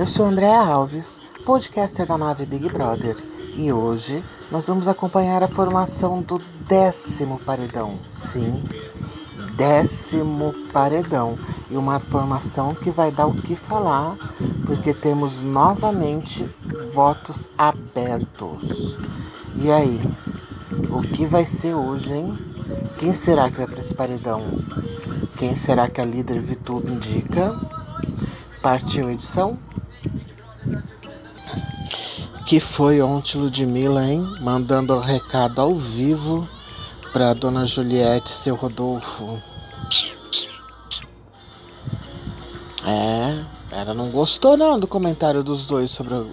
Eu sou Andréa Alves, podcaster da nave Big Brother, e hoje nós vamos acompanhar a formação do décimo paredão. Sim, décimo paredão. E uma formação que vai dar o que falar, porque temos novamente votos abertos. E aí, o que vai ser hoje, hein? Quem será que vai para esse paredão? Quem será que a líder VTube indica? Partiu edição? Que foi ontem Ludmilla, hein? Mandando o recado ao vivo para dona Juliette, seu Rodolfo. É, ela não gostou não do comentário dos dois sobre o,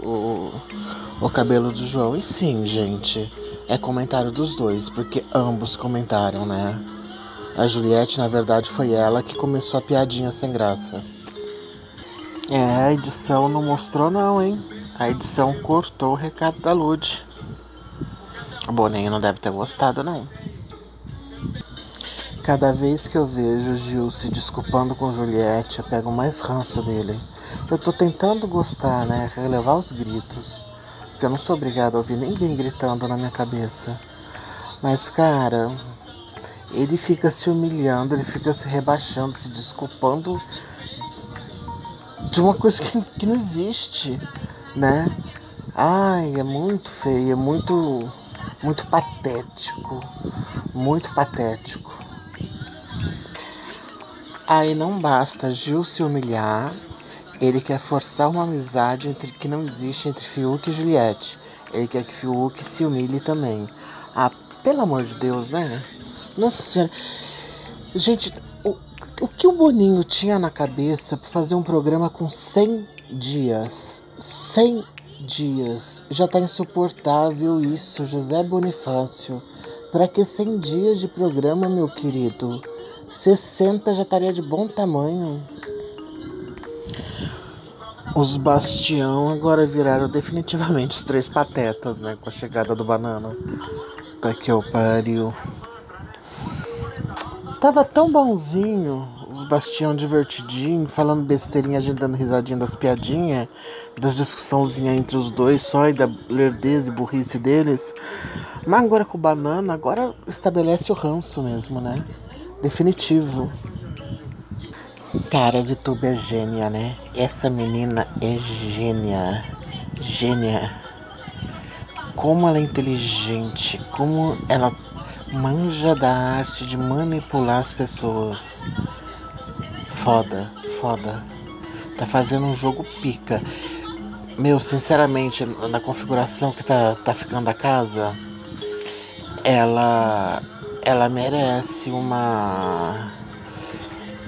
o, o cabelo do João. E sim, gente, é comentário dos dois, porque ambos comentaram, né? A Juliette, na verdade, foi ela que começou a piadinha sem graça. É, a edição não mostrou não, hein? A edição cortou o recado da Lud. O Boninho não deve ter gostado, não. Cada vez que eu vejo o Gil se desculpando com Juliette, eu pego mais ranço dele. Eu tô tentando gostar, né? Relevar os gritos. Porque eu não sou obrigado a ouvir ninguém gritando na minha cabeça. Mas, cara, ele fica se humilhando, ele fica se rebaixando, se desculpando de uma coisa que, que não existe, né? Ai, é muito feio, é muito, muito patético. Muito patético. Aí não basta Gil se humilhar, ele quer forçar uma amizade entre, que não existe entre Fiuk e Juliette. Ele quer que Fiuk se humilhe também. Ah, pelo amor de Deus, né? Nossa Senhora. Gente, o, o que o Boninho tinha na cabeça para fazer um programa com 100 dias? 100 dias. Já tá insuportável isso, José Bonifácio. Para que 100 dias de programa, meu querido? 60 já estaria de bom tamanho. Os Bastião agora viraram definitivamente os três patetas, né? Com a chegada do banana. Tá que eu pariu. Tava tão bonzinho, os Bastião divertidinho, falando besteirinha, a gente dando risadinha das piadinhas, das discussãozinhas entre os dois só e da lerdeza e burrice deles. Mas agora com o banana, agora estabelece o ranço mesmo, né? definitivo. Cara, a Vitube é gênia, né? Essa menina é gênia. Gênia. Como ela é inteligente, como ela manja da arte de manipular as pessoas. Foda, foda. Tá fazendo um jogo pica. Meu, sinceramente, na configuração que tá, tá ficando a casa, ela ela merece uma.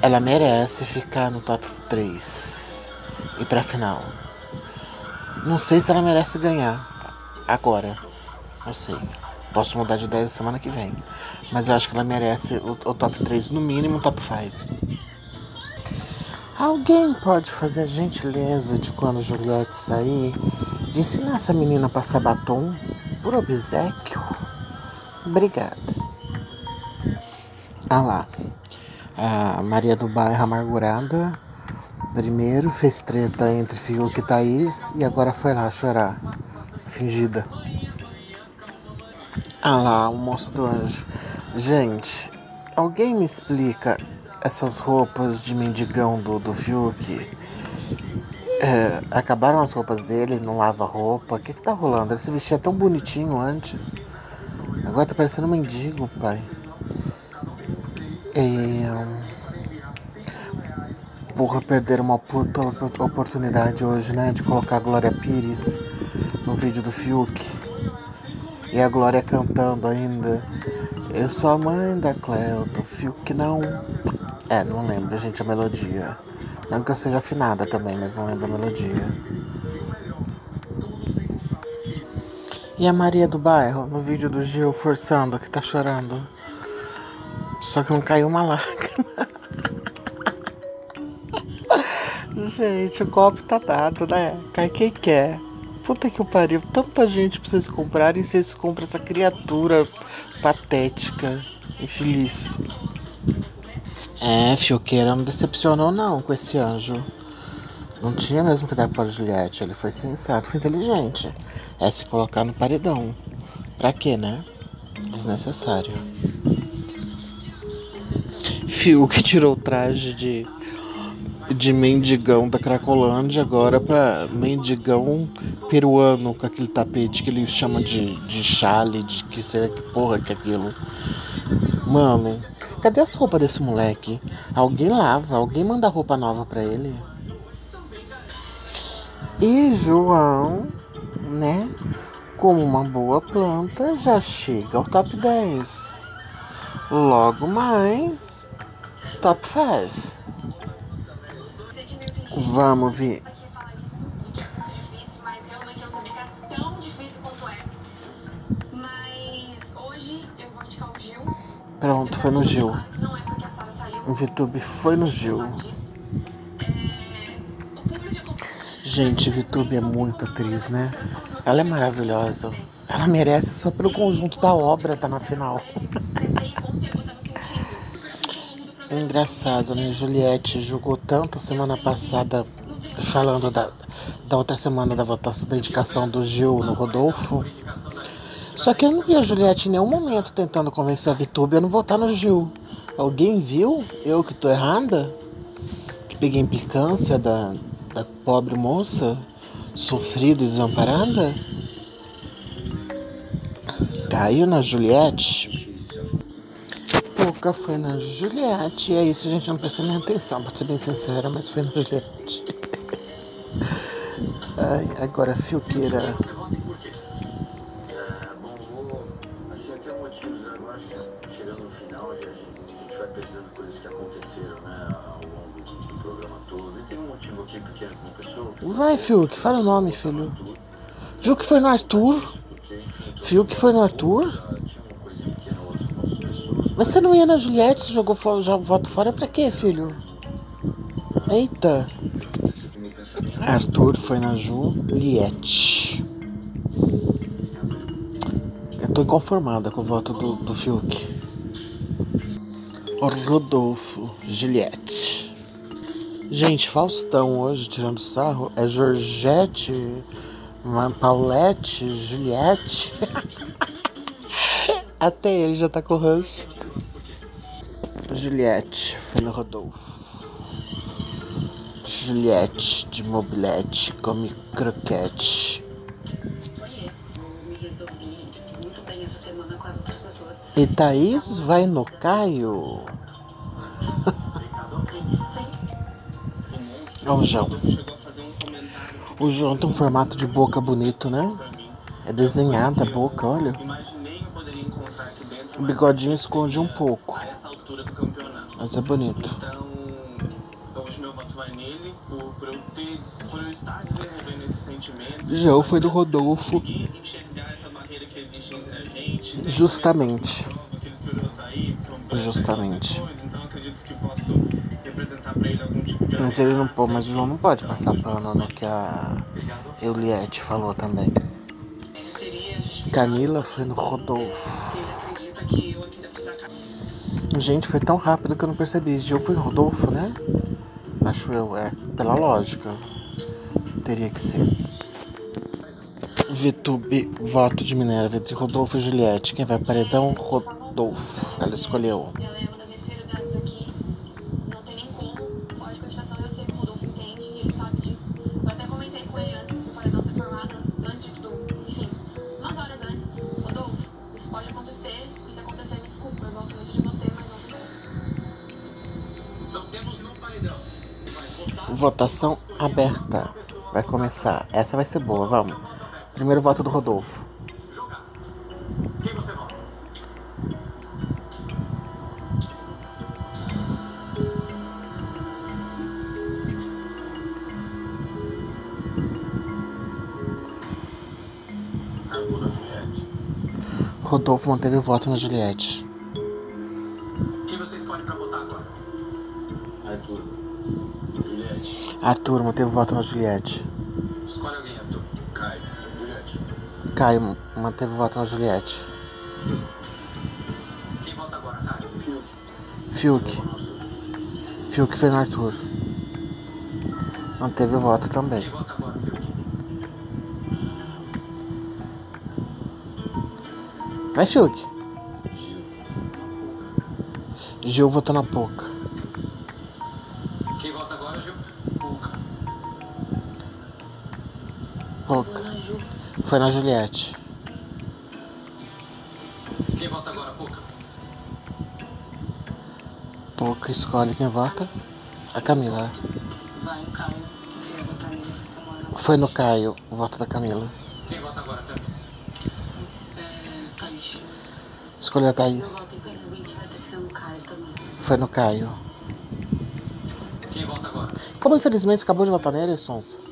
Ela merece ficar no top 3 e pra final. Não sei se ela merece ganhar agora. Não sei. Posso mudar de ideia semana que vem. Mas eu acho que ela merece o, o top 3, no mínimo top 5. Alguém pode fazer a gentileza de quando Juliette sair, de ensinar essa menina a passar batom por obsequio? Obrigada. Ah lá. A Maria do Bairro Amargurada. Primeiro fez treta entre Fiuk e Thaís e agora foi lá chorar. Fingida. Ah lá, o do anjo. Gente, alguém me explica essas roupas de mendigão do, do Fiuk? É, acabaram as roupas dele, não lava roupa. O que, que tá rolando? Ele se vestia tão bonitinho antes. Agora tá parecendo um mendigo, pai. É... Porra, perder uma oportunidade hoje, né? De colocar a Glória Pires no vídeo do Fiuk. E a Glória cantando ainda. Eu sou a mãe da Cleo, do Fiuk não. É, não lembro, gente, a melodia. Não que eu seja afinada também, mas não lembro a melodia. E a Maria do Bairro, no vídeo do Gil forçando, que tá chorando. Só que não caiu uma lágrima. Gente, o copo tá dado, né? Cai quem quer. Puta que pariu. Tanta gente pra vocês comprarem vocês compram essa criatura patética, infeliz. É, Fioqueira não decepcionou não com esse anjo. Não tinha mesmo que dar para Juliette. Ele foi sensato, foi inteligente. É se colocar no paredão. Pra quê, né? Desnecessário. Fiuk tirou o traje de, de mendigão da Cracolândia agora pra mendigão peruano com aquele tapete que ele chama de, de chale, de que sei que porra que é aquilo. Mano, cadê as roupas desse moleque? Alguém lava, alguém manda roupa nova pra ele. E João, né, como uma boa planta, já chega ao top 10. Logo mais, top 5. Vamos ver. Pronto, foi no Gil. O VTube foi no Gil. Gente, Vitube é muito atriz, né? Ela é maravilhosa. Ela merece só pelo conjunto da obra tá na final. é engraçado, né? Juliette jogou tanto semana passada falando da, da outra semana da votação da indicação do Gil no Rodolfo. Só que eu não vi a Juliette em nenhum momento tentando convencer a Vitube a não votar no Gil. Alguém viu? Eu que tô errada? Que peguei implicância da, da pobre moça, sofrida e desamparada? Caiu na Juliette? Pouca foi na Juliette. É isso, gente não precisa nem atenção, pra ser bem sincera, mas foi na Juliette. Ai, agora, Filqueira. Coisas que aconteceram, né, ao longo do programa todo. E tem um motivo aqui pequeno com uma pessoa. Vai, Fiuk, fala o nome, filho. Fiuk foi no Arthur? Fiuk foi no Arthur? Mas você não ia na Juliette, você jogou fora, já voto fora pra quê, filho? Eita. Arthur foi na Juliette. Eu tô inconformada com o voto do, do Fiuk. Rodolfo, Juliette. Gente, Faustão hoje tirando sarro é Georgette, Paulette, Juliette. Até ele já tá com ranço. Juliette no Rodolfo. Juliette de mobilete come croquete. E Thaís vai no Caio. Olha o João. O João tem um formato de boca bonito, né? É desenhada a boca, olha. O bigodinho esconde um pouco. Mas é bonito. João foi do Rodolfo. Justamente. Justamente. Mas ele não pode, mas o João não pode passar pano no que a Euliette falou também. Camila foi no Rodolfo. Gente, foi tão rápido que eu não percebi. Esse jogo foi no Rodolfo, né? Acho eu, é. Pela lógica. Teria que ser. Vitube, voto de Minerva entre Rodolfo e Juliette. Quem vai paredão? Rodolfo. Ela escolheu. Ela é uma das minhas prioridades aqui. Não tem nem como. Forte continuação, eu sei que o Rodolfo entende e ele sabe disso. Eu até comentei com ele antes do paredão ser formado, antes de tudo. Enfim, umas horas antes. Rodolfo, isso pode acontecer. E se acontecer, me desculpa. Eu gosto muito de você, mas não sei. Então temos no paredão. Votação aberta. Vai começar. Essa vai ser boa, vamos. Primeiro voto do Rodolfo. Quem você vota? Rodolfo manteve o voto na Juliette. Quem você escolhe pra votar agora? Arthur. Juliette. Arthur manteve o voto na Juliette. Caio manteve o voto na Juliette. Quem vota agora, Caio? Fiuk. Fiuk. Fiuk foi no Arthur. Manteve o voto também. Quem vota agora, Fiuk? Vai, Fiuk. Gil votou na Poca. Foi na Juliette. Quem vota agora, Pouca? Poca escolhe quem vota. A Camila. Vai no Caio, que ia botar nele essa semana. Foi no Caio o voto da Camila. Quem vota agora, Camila? É, Thaís. Escolheu a Meu Thaís. voto, infelizmente, vai ter que ser no Caio também. Foi no Caio. Quem vota agora? Como infelizmente acabou de votar nele, Sonsa.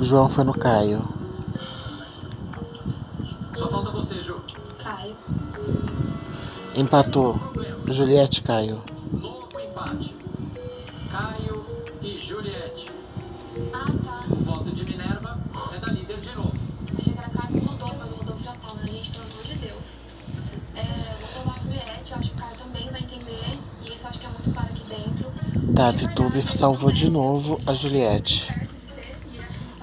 O João foi no Caio. Só falta você, Ju. Caio. Empatou. Juliette Caio. Novo empate. Caio e Juliette. Ah, tá. O voto de Minerva é da líder de novo. Achei que era Caio com o Rodolfo, mas o Rodolfo já tá, né, gente? Pelo amor de Deus. É, vou salvar a Juliette, eu acho que o Caio também vai entender. E isso eu acho que é muito claro aqui dentro. Tá, De Vitube salvou de novo a Juliette.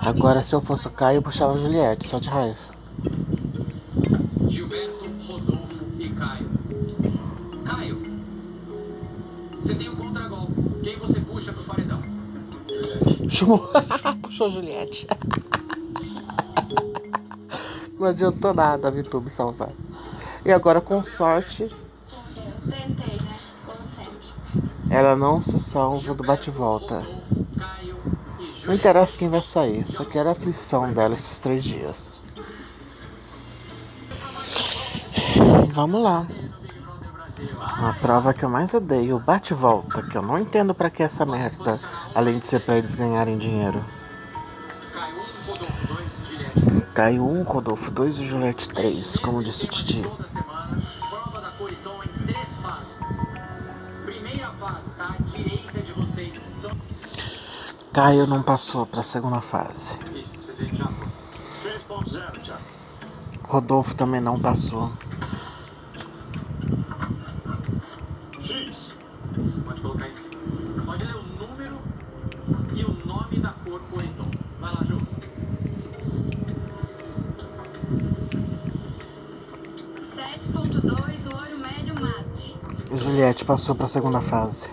Agora, se eu fosse o Caio, eu puxava a Juliette, só de raiva. Gilberto, Rodolfo e Caio. Caio, você tem um contragolpe. Quem você puxa pro paredão? Chamou. Puxou a Juliette. Não adiantou nada a Vitube salvar. E agora, com sorte, Eu tentei, né? Como sempre. ela não se salva do bate-volta. Não interessa quem vai sair, só quero a aflição dela esses três dias. Vamos lá. A prova que eu mais odeio, o bate-volta, que eu não entendo pra que essa merda, além de ser pra eles ganharem dinheiro. Caio 1, Rodolfo 2, Juliette 3. Caiu um, Rodolfo 2 e Juliette 3, como disse o Titi. Caio não passou pra segunda fase. Isso, vocês veem que já foi. 6.0, Thiago. Rodolfo também não passou. X. Pode colocar em cima. Pode ler o número e o nome da cor. Vai lá, Ju. Juliette passou pra segunda fase.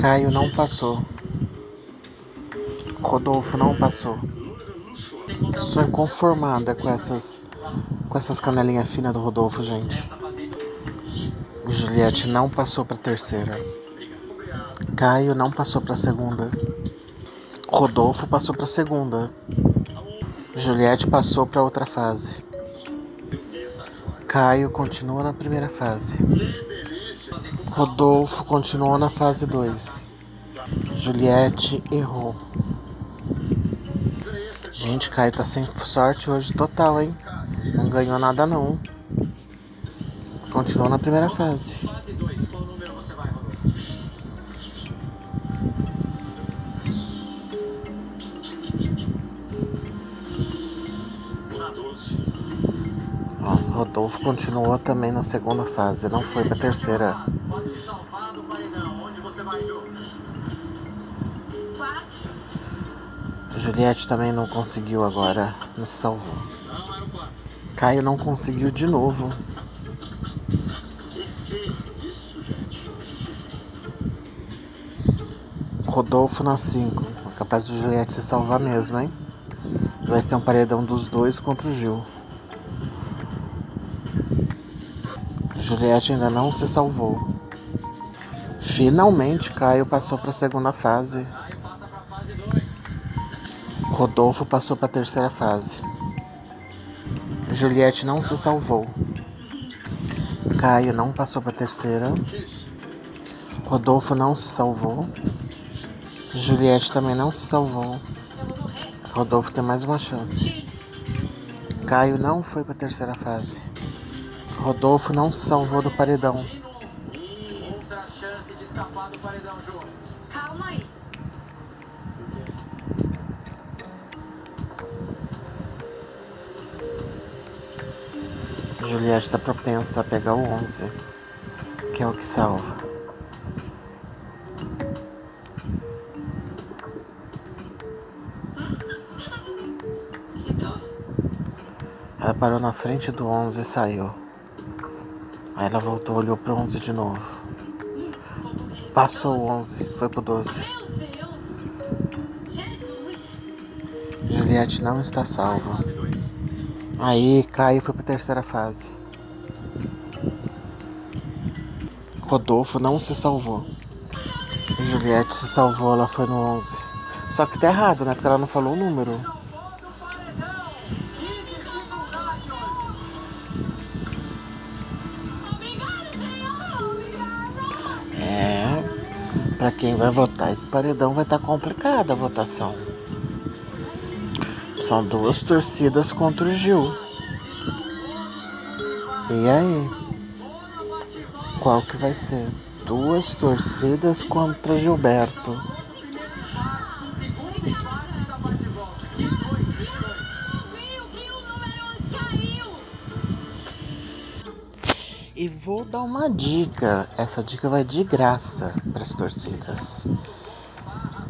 Caio não passou. Rodolfo não passou. Sou inconformada com essas com essas canelinhas finas do Rodolfo, gente. Juliette não passou pra terceira. Caio não passou pra segunda. Rodolfo passou pra segunda. Juliette passou pra outra fase. Caio continua na primeira fase. Rodolfo continuou na fase 2. Juliette errou. Gente, Caio tá sem sorte hoje total, hein? Não ganhou nada não. Continuou na primeira fase. Fase 2, qual número você vai, Rodolfo? Na 12. Ó, Rodolfo continuou também na segunda fase, não foi pra terceira. Pode se salvar do paredão. Onde você vai, Ju? Quatro. Juliette também não conseguiu agora, não se salvou. Caio não conseguiu de novo. Rodolfo na 5. Capaz de Juliette se salvar mesmo, hein? Vai ser um paredão dos dois contra o Gil. Juliette ainda não se salvou. Finalmente Caio passou para a segunda fase. Rodolfo passou para a terceira fase. Juliette não se salvou. Caio não passou para a terceira. Rodolfo não se salvou. Juliette também não se salvou. Rodolfo tem mais uma chance. Caio não foi para a terceira fase. Rodolfo não se salvou do paredão. Juliette tá propensa a pegar o 11, que é o que salva. Ela parou na frente do 11 e saiu. Aí ela voltou, olhou pro 11 de novo. Passou o 11, foi pro 12. Meu Deus! Jesus! Juliette não está salva. Fase 2. Aí Caio foi pra terceira fase. Rodolfo não se salvou. Juliette se salvou, ela foi no 11. Só que tá errado, né? Porque ela não falou o número. É. Pra quem vai votar esse paredão vai estar complicada a votação. São duas torcidas contra o Gil. E aí? Qual que vai ser? Duas torcidas contra Gilberto. Viu que o número 11 caiu! E vou dar uma dica. Essa dica vai de graça para as torcidas.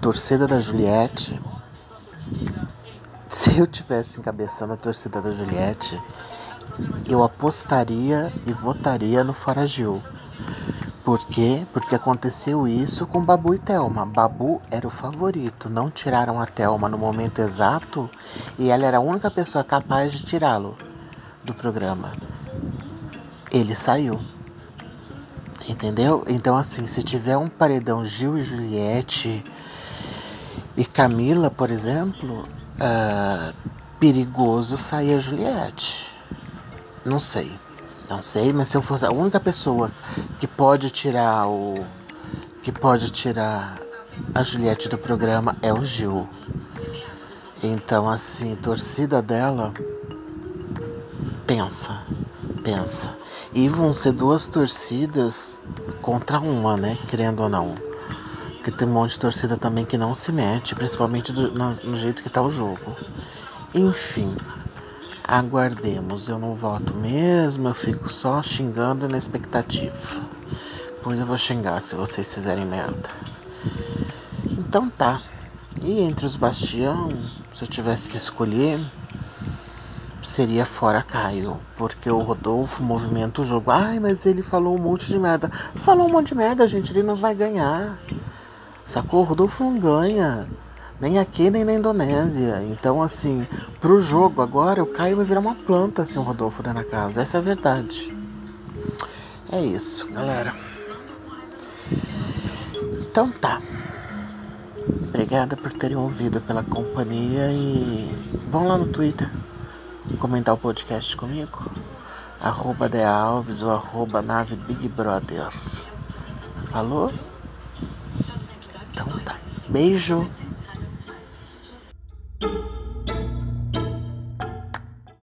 Torcida da Juliette. Se eu tivesse encabeçando a torcida da Juliette, eu apostaria e votaria no Fora Gil. Por quê? Porque aconteceu isso com Babu e Thelma. Babu era o favorito, não tiraram a Thelma no momento exato e ela era a única pessoa capaz de tirá-lo do programa. Ele saiu. Entendeu? Então, assim, se tiver um paredão Gil e Juliette e Camila, por exemplo, ah, perigoso sair a Juliette. Não sei. Não sei, mas se eu fosse a única pessoa que pode tirar o. que pode tirar a Juliette do programa é o Gil. Então, assim, torcida dela. Pensa, pensa. E vão ser duas torcidas contra uma, né? Querendo ou não. Porque tem um monte de torcida também que não se mete, principalmente do- no, no jeito que tá o jogo. Enfim, aguardemos. Eu não voto mesmo, eu fico só xingando na expectativa. Pois eu vou xingar se vocês fizerem merda. Então tá. E entre os Bastião, se eu tivesse que escolher, seria fora Caio. Porque o Rodolfo movimenta o jogo. Ai, mas ele falou um monte de merda. Falou um monte de merda, gente. Ele não vai ganhar. Sacou? Rodolfo não ganha. Nem aqui, nem na Indonésia. Então, assim, pro jogo agora, o Caio vai virar uma planta se o Rodolfo der na casa. Essa é a verdade. É isso, galera. Então tá. Obrigada por terem ouvido pela companhia e vão lá no Twitter comentar o podcast comigo. Arroba De Alves ou arroba nave Big Brother. Falou? Beijo.